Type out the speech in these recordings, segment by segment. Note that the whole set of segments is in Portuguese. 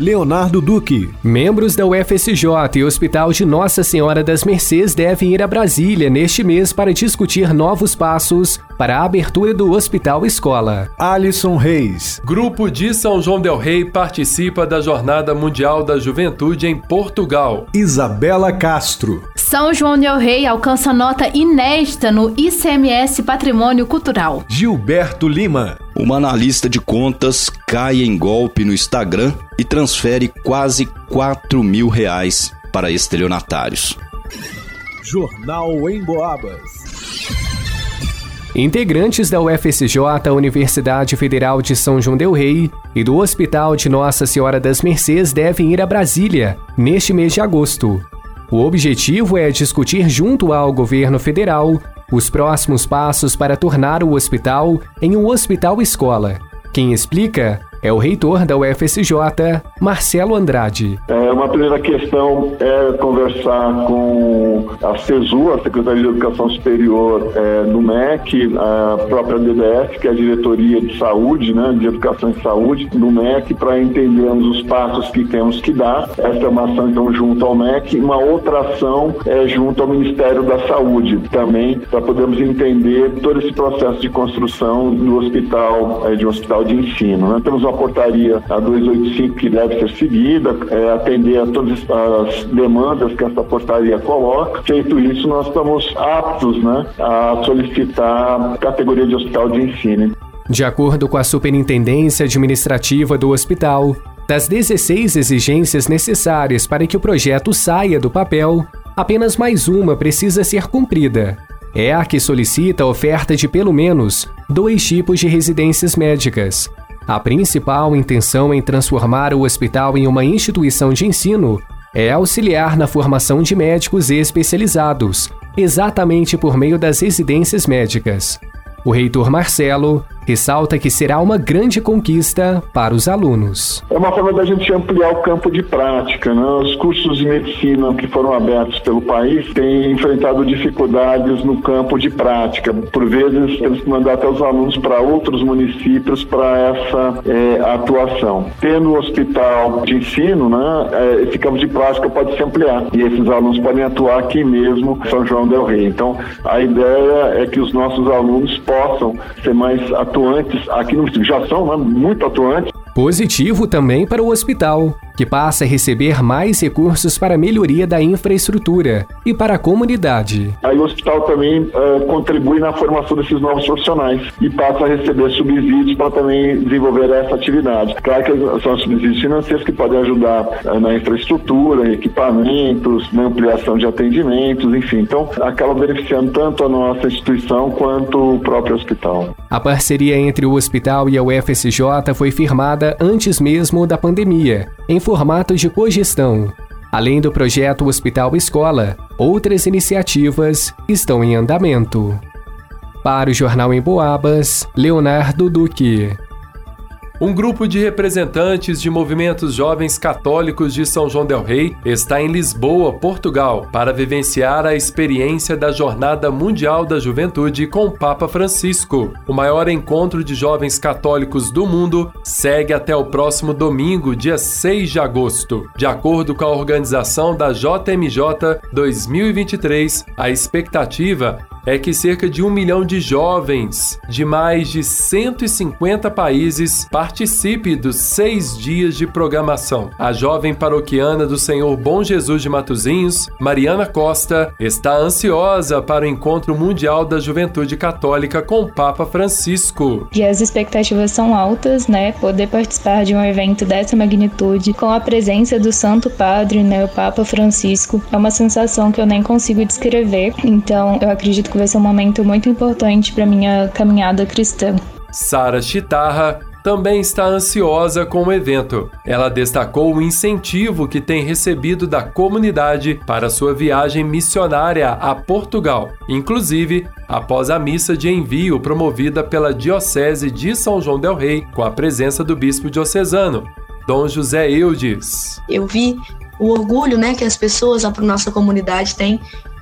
Leonardo Duque. Membros da UFSJ e Hospital de Nossa Senhora das Mercês devem ir a Brasília neste mês para discutir novos passos para a abertura do Hospital Escola. Alisson Reis. Grupo de São João Del Rei participa da Jornada Mundial da Juventude em Portugal. Isabela Castro. São João Del Rei alcança nota inédita no ICMS Patrimônio Cultural. Gilberto Lima. Uma analista de contas cai em golpe no Instagram e transfere quase 4 mil reais para estelionatários. Jornal em Boabas. Integrantes da UFSJ, Universidade Federal de São João del Rei e do Hospital de Nossa Senhora das Mercês devem ir a Brasília neste mês de agosto. O objetivo é discutir junto ao governo federal os próximos passos para tornar o hospital em um hospital escola. Quem explica é o reitor da UFSJ, Marcelo Andrade. É, uma primeira questão é conversar com a CESU, a Secretaria de Educação Superior é, do MEC, a própria DDF, que é a Diretoria de Saúde, né, de Educação e Saúde, do MEC, para entendermos os passos que temos que dar. Essa é uma ação, então, junto ao MEC. Uma outra ação é junto ao Ministério da Saúde, também, para podermos entender todo esse processo de construção do hospital, é, de um hospital de ensino. Né? Temos uma portaria a 285 que deve ser seguida, é, atender a todas as demandas que essa portaria coloca. Feito isso, nós estamos aptos né, a solicitar a categoria de hospital de ensino. De acordo com a Superintendência Administrativa do hospital, das 16 exigências necessárias para que o projeto saia do papel, apenas mais uma precisa ser cumprida. É a que solicita a oferta de pelo menos dois tipos de residências médicas, a principal intenção em transformar o hospital em uma instituição de ensino é auxiliar na formação de médicos especializados, exatamente por meio das residências médicas. O reitor Marcelo ressalta que será uma grande conquista para os alunos. É uma forma da gente ampliar o campo de prática. Né? Os cursos de medicina que foram abertos pelo país têm enfrentado dificuldades no campo de prática. Por vezes, temos que mandar até os alunos para outros municípios para essa é, atuação. Tendo o hospital de ensino, né, é, esse campo de prática pode se ampliar e esses alunos podem atuar aqui mesmo São João del Rei. Então, a ideia é que os nossos alunos possam ser mais atuantes aqui no município. Já são né, muito atuantes. Positivo também para o hospital, que passa a receber mais recursos para a melhoria da infraestrutura e para a comunidade. Aí o hospital também uh, contribui na formação desses novos profissionais e passa a receber subsídios para também desenvolver essa atividade. Claro que são subsídios financeiros que podem ajudar uh, na infraestrutura, equipamentos, na ampliação de atendimentos, enfim. Então, acaba beneficiando tanto a nossa instituição quanto o próprio hospital. A parceria entre o hospital e a UFSJ foi firmada antes mesmo da pandemia, em formato de cogestão. Além do projeto Hospital Escola, outras iniciativas estão em andamento. Para o Jornal em Boabas, Leonardo Duque. Um grupo de representantes de movimentos jovens católicos de São João del Rei está em Lisboa, Portugal, para vivenciar a experiência da Jornada Mundial da Juventude com o Papa Francisco. O maior encontro de jovens católicos do mundo segue até o próximo domingo, dia 6 de agosto. De acordo com a organização da JMJ 2023, a expectativa é que cerca de um milhão de jovens de mais de 150 países participe dos seis dias de programação. A jovem paroquiana do Senhor Bom Jesus de Matozinhos, Mariana Costa, está ansiosa para o encontro mundial da juventude católica com o Papa Francisco. E as expectativas são altas, né? Poder participar de um evento dessa magnitude com a presença do Santo Padre, né, o Papa Francisco, é uma sensação que eu nem consigo descrever. Então, eu acredito que vai ser um momento muito importante para minha caminhada cristã. Sara Chitarra também está ansiosa com o evento. Ela destacou o incentivo que tem recebido da comunidade para sua viagem missionária a Portugal, inclusive após a missa de envio promovida pela Diocese de São João del Rei, com a presença do bispo diocesano, Dom José Eudes. Eu vi o orgulho né, que as pessoas, a nossa comunidade tem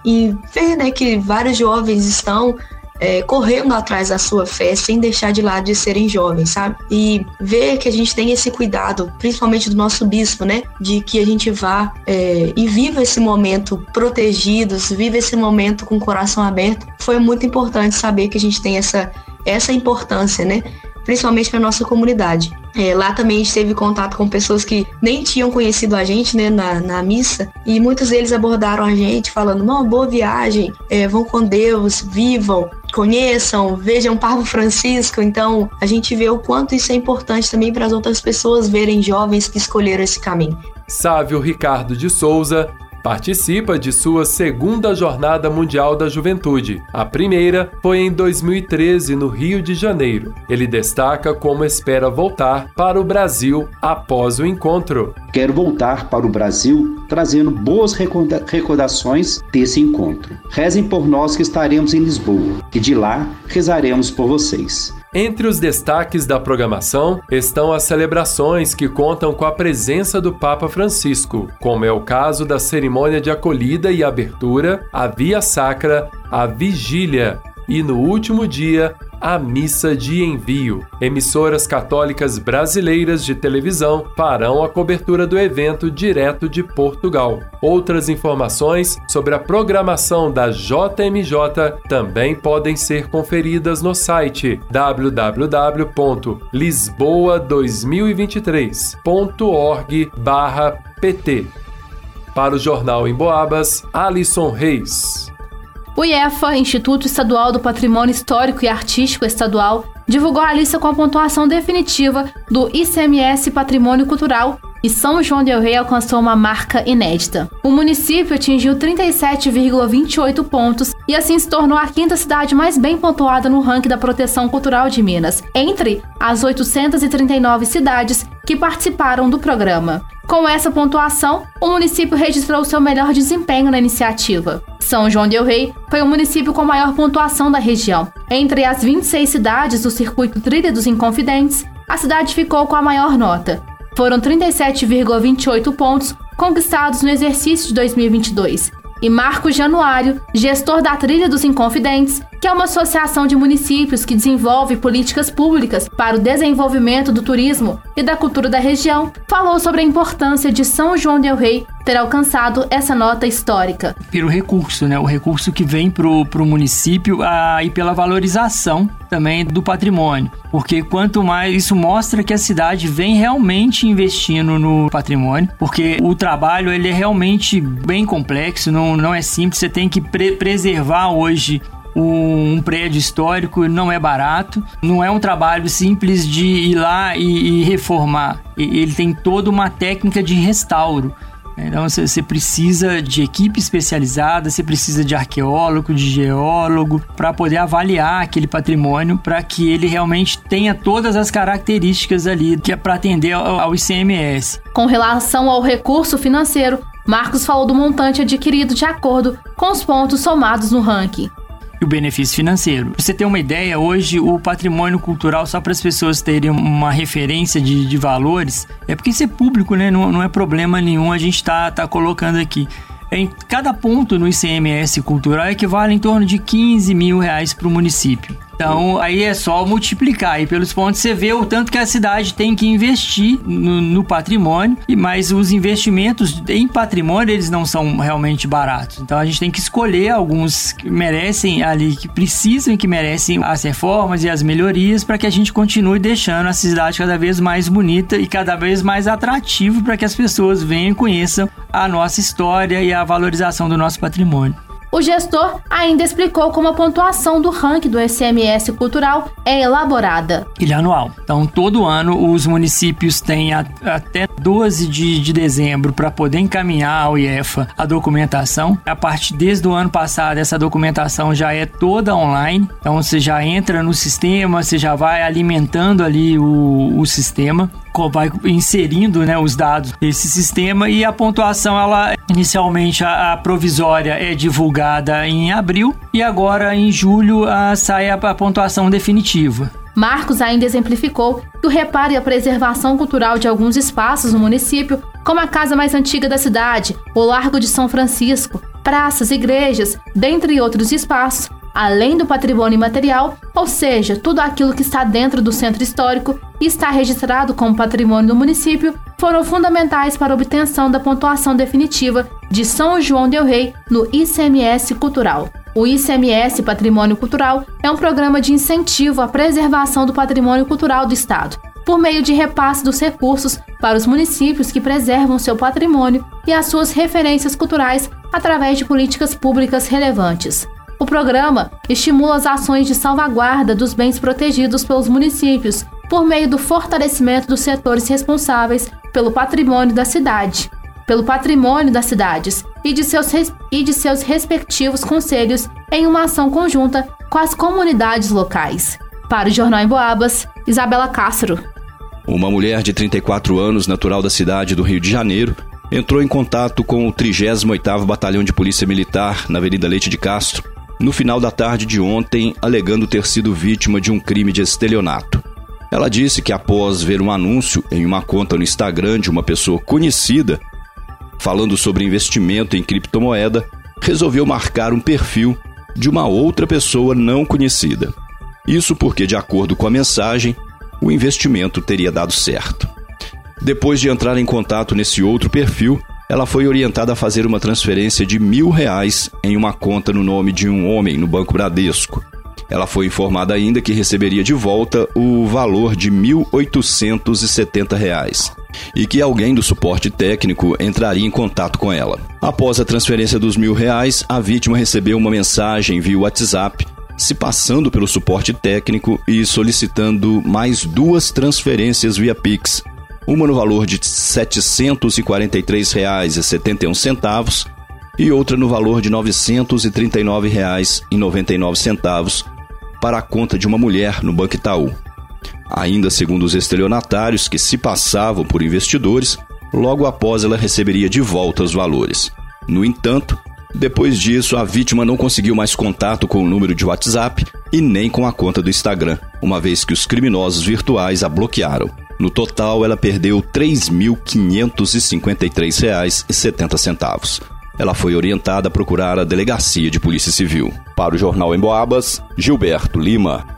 e ver né, que vários jovens estão é, correndo atrás da sua fé sem deixar de lado de serem jovens, sabe? E ver que a gente tem esse cuidado, principalmente do nosso bispo, né? De que a gente vá é, e viva esse momento protegidos, viva esse momento com o coração aberto. Foi muito importante saber que a gente tem essa, essa importância, né? Principalmente para nossa comunidade. É, lá também a gente teve contato com pessoas que nem tinham conhecido a gente né, na, na missa e muitos deles abordaram a gente falando: uma boa viagem, é, vão com Deus, vivam, conheçam, vejam Papa Francisco. Então a gente vê o quanto isso é importante também para as outras pessoas verem jovens que escolheram esse caminho. Sávio Ricardo de Souza participa de sua segunda Jornada Mundial da Juventude. A primeira foi em 2013, no Rio de Janeiro. Ele destaca como espera voltar para o Brasil após o encontro. Quero voltar para o Brasil trazendo boas recordações desse encontro. Rezem por nós que estaremos em Lisboa e de lá rezaremos por vocês. Entre os destaques da programação estão as celebrações que contam com a presença do Papa Francisco, como é o caso da cerimônia de acolhida e abertura, a Via Sacra, a Vigília e, no último dia, a missa de envio. Emissoras católicas brasileiras de televisão farão a cobertura do evento direto de Portugal. Outras informações sobre a programação da JMJ também podem ser conferidas no site www.lisboa2023.org/pt. Para o Jornal em Boabas, Alisson Reis. O IEFA, Instituto Estadual do Patrimônio Histórico e Artístico Estadual, divulgou a lista com a pontuação definitiva do ICMS Patrimônio Cultural e São João del Rei alcançou uma marca inédita. O município atingiu 37,28 pontos e assim se tornou a quinta cidade mais bem pontuada no ranking da proteção cultural de Minas, entre as 839 cidades que participaram do programa. Com essa pontuação, o município registrou seu melhor desempenho na iniciativa. São João del Rei foi o município com maior pontuação da região. Entre as 26 cidades do circuito Trilha dos Inconfidentes, a cidade ficou com a maior nota. Foram 37,28 pontos conquistados no exercício de 2022 e Marco Januário, gestor da Trilha dos Inconfidentes, que é uma associação de municípios que desenvolve políticas públicas para o desenvolvimento do turismo e da cultura da região, falou sobre a importância de São João del Rei ter alcançado essa nota histórica. Pelo recurso, né? O recurso que vem para o município ah, e pela valorização também do patrimônio. Porque quanto mais isso mostra que a cidade vem realmente investindo no patrimônio, porque o trabalho ele é realmente bem complexo, não, não é simples, você tem que pre preservar hoje um, prédio histórico não é barato, não é um trabalho simples de ir lá e, e reformar. Ele tem toda uma técnica de restauro. Então você precisa de equipe especializada, você precisa de arqueólogo, de geólogo, para poder avaliar aquele patrimônio, para que ele realmente tenha todas as características ali que é para atender ao ICMS. Com relação ao recurso financeiro, Marcos falou do montante adquirido de acordo com os pontos somados no ranking e o benefício financeiro. Pra você ter uma ideia, hoje o patrimônio cultural, só para as pessoas terem uma referência de, de valores, é porque isso é público, né? Não, não é problema nenhum a gente tá, tá colocando aqui. Em cada ponto no ICMS cultural equivale em torno de 15 mil reais para o município. Então, aí é só multiplicar. E pelos pontos você vê o tanto que a cidade tem que investir no, no, patrimônio. E mas os investimentos em patrimônio, eles não são realmente baratos. Então, a gente tem que escolher alguns que merecem ali, que precisam e que merecem as reformas e as melhorias para que a gente continue deixando a cidade cada vez mais bonita e cada vez mais atrativo para que as pessoas venham e conheçam a nossa história e a valorização do nosso patrimônio. O gestor ainda explicou como a pontuação do ranking do SMS cultural é elaborada. Ele é anual. Então, todo ano, os municípios têm a, até 12 de, de dezembro para poder encaminhar ao IEFA a documentação. A partir desde o ano passado, essa documentação já é toda online. Então, você já entra no sistema, você já vai alimentando ali o, o sistema vai inserindo né, os dados desse sistema e a pontuação ela inicialmente a, a provisória é divulgada em abril e agora em julho sai a, a pontuação definitiva. Marcos ainda exemplificou que o reparo e a preservação cultural de alguns espaços no município, como a casa mais antiga da cidade, o Largo de São Francisco, praças, igrejas, dentre outros espaços, além do patrimônio imaterial, ou seja, tudo aquilo que está dentro do centro histórico e está registrado como patrimônio do município, foram fundamentais para a obtenção da pontuação definitiva de São João del Rei no ICMS Cultural. O ICMS Patrimônio Cultural é um programa de incentivo à preservação do patrimônio cultural do Estado, por meio de repasse dos recursos para os municípios que preservam seu patrimônio e as suas referências culturais através de políticas públicas relevantes. O programa estimula as ações de salvaguarda dos bens protegidos pelos municípios por meio do fortalecimento dos setores responsáveis pelo patrimônio da cidade, pelo patrimônio das cidades e de seus, e de seus respectivos conselhos em uma ação conjunta com as comunidades locais. Para o Jornal em Boabas, Isabela Castro. Uma mulher de 34 anos, natural da cidade do Rio de Janeiro, entrou em contato com o 38º Batalhão de Polícia Militar na Avenida Leite de Castro no final da tarde de ontem, alegando ter sido vítima de um crime de estelionato. Ela disse que após ver um anúncio em uma conta no Instagram de uma pessoa conhecida falando sobre investimento em criptomoeda, resolveu marcar um perfil de uma outra pessoa não conhecida. Isso porque, de acordo com a mensagem, o investimento teria dado certo. Depois de entrar em contato nesse outro perfil, ela foi orientada a fazer uma transferência de mil reais em uma conta no nome de um homem no Banco Bradesco. Ela foi informada ainda que receberia de volta o valor de R$ 1.870 e que alguém do suporte técnico entraria em contato com ela. Após a transferência dos mil reais, a vítima recebeu uma mensagem via WhatsApp se passando pelo suporte técnico e solicitando mais duas transferências via Pix, uma no valor de R$ 743,71 e outra no valor de R$ 939,99 para a conta de uma mulher no Banco Itaú. Ainda segundo os estelionatários que se passavam por investidores, logo após ela receberia de volta os valores. No entanto, depois disso, a vítima não conseguiu mais contato com o número de WhatsApp e nem com a conta do Instagram, uma vez que os criminosos virtuais a bloquearam. No total, ela perdeu R$ 3.553,70. Ela foi orientada a procurar a delegacia de Polícia Civil. Para o Jornal em Boabas, Gilberto Lima.